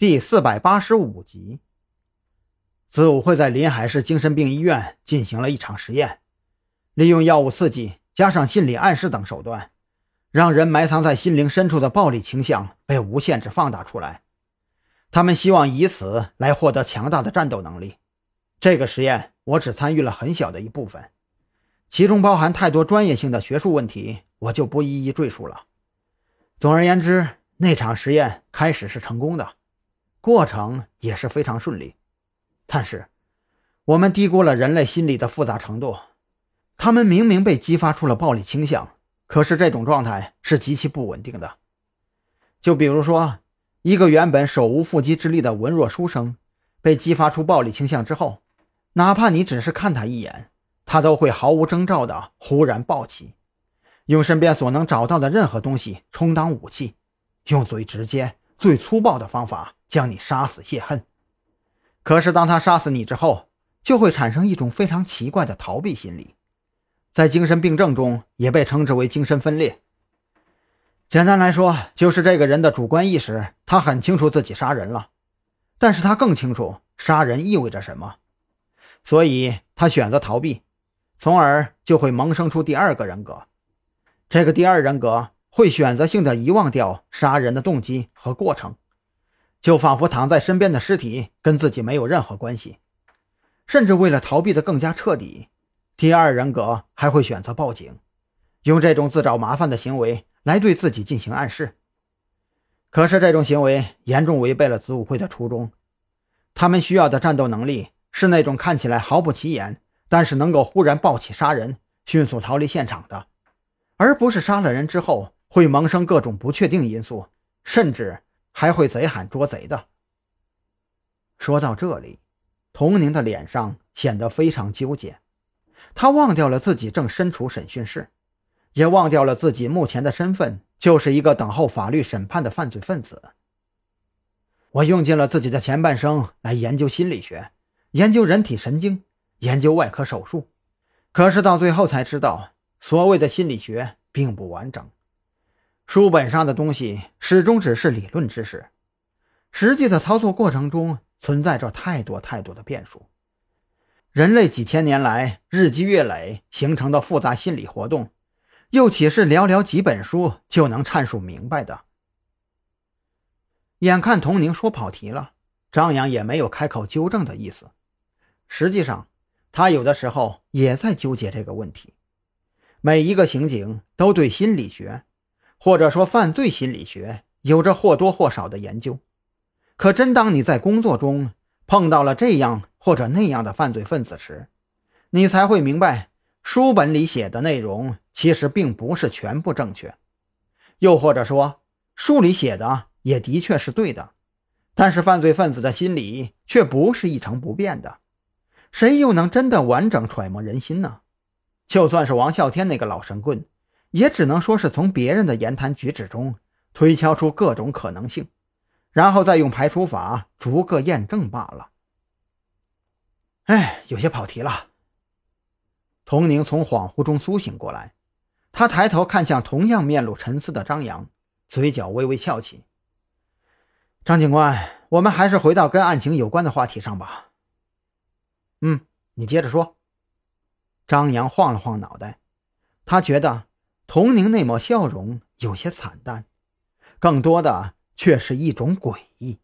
第四百八十五集。子午会在临海市精神病医院进行了一场实验，利用药物刺激加上心理暗示等手段，让人埋藏在心灵深处的暴力倾向被无限制放大出来。他们希望以此来获得强大的战斗能力。这个实验我只参与了很小的一部分，其中包含太多专业性的学术问题，我就不一一赘述了。总而言之，那场实验开始是成功的，过程也是非常顺利。但是，我们低估了人类心理的复杂程度。他们明明被激发出了暴力倾向，可是这种状态是极其不稳定的。就比如说，一个原本手无缚鸡之力的文弱书生，被激发出暴力倾向之后，哪怕你只是看他一眼，他都会毫无征兆的忽然暴起，用身边所能找到的任何东西充当武器，用最直接、最粗暴的方法将你杀死泄恨。可是，当他杀死你之后，就会产生一种非常奇怪的逃避心理，在精神病症中也被称之为精神分裂。简单来说，就是这个人的主观意识，他很清楚自己杀人了，但是他更清楚杀人意味着什么，所以他选择逃避，从而就会萌生出第二个人格。这个第二人格会选择性的遗忘掉杀人的动机和过程。就仿佛躺在身边的尸体跟自己没有任何关系，甚至为了逃避的更加彻底，第二人格还会选择报警，用这种自找麻烦的行为来对自己进行暗示。可是这种行为严重违背了子午会的初衷，他们需要的战斗能力是那种看起来毫不起眼，但是能够忽然暴起杀人、迅速逃离现场的，而不是杀了人之后会萌生各种不确定因素，甚至。还会贼喊捉贼的。说到这里，童宁的脸上显得非常纠结。他忘掉了自己正身处审讯室，也忘掉了自己目前的身份就是一个等候法律审判的犯罪分子。我用尽了自己的前半生来研究心理学，研究人体神经，研究外科手术，可是到最后才知道，所谓的心理学并不完整。书本上的东西始终只是理论知识，实际的操作过程中存在着太多太多的变数。人类几千年来日积月累形成的复杂心理活动，又岂是寥寥几本书就能阐述明白的？眼看童宁说跑题了，张扬也没有开口纠正的意思。实际上，他有的时候也在纠结这个问题。每一个刑警都对心理学。或者说，犯罪心理学有着或多或少的研究，可真当你在工作中碰到了这样或者那样的犯罪分子时，你才会明白，书本里写的内容其实并不是全部正确，又或者说，书里写的也的确是对的，但是犯罪分子的心理却不是一成不变的，谁又能真的完整揣摩人心呢？就算是王啸天那个老神棍。也只能说是从别人的言谈举止中推敲出各种可能性，然后再用排除法逐个验证罢了。哎，有些跑题了。童宁从恍惚中苏醒过来，他抬头看向同样面露沉思的张扬，嘴角微微翘起。张警官，我们还是回到跟案情有关的话题上吧。嗯，你接着说。张扬晃了晃脑袋，他觉得。童宁那抹笑容有些惨淡，更多的却是一种诡异。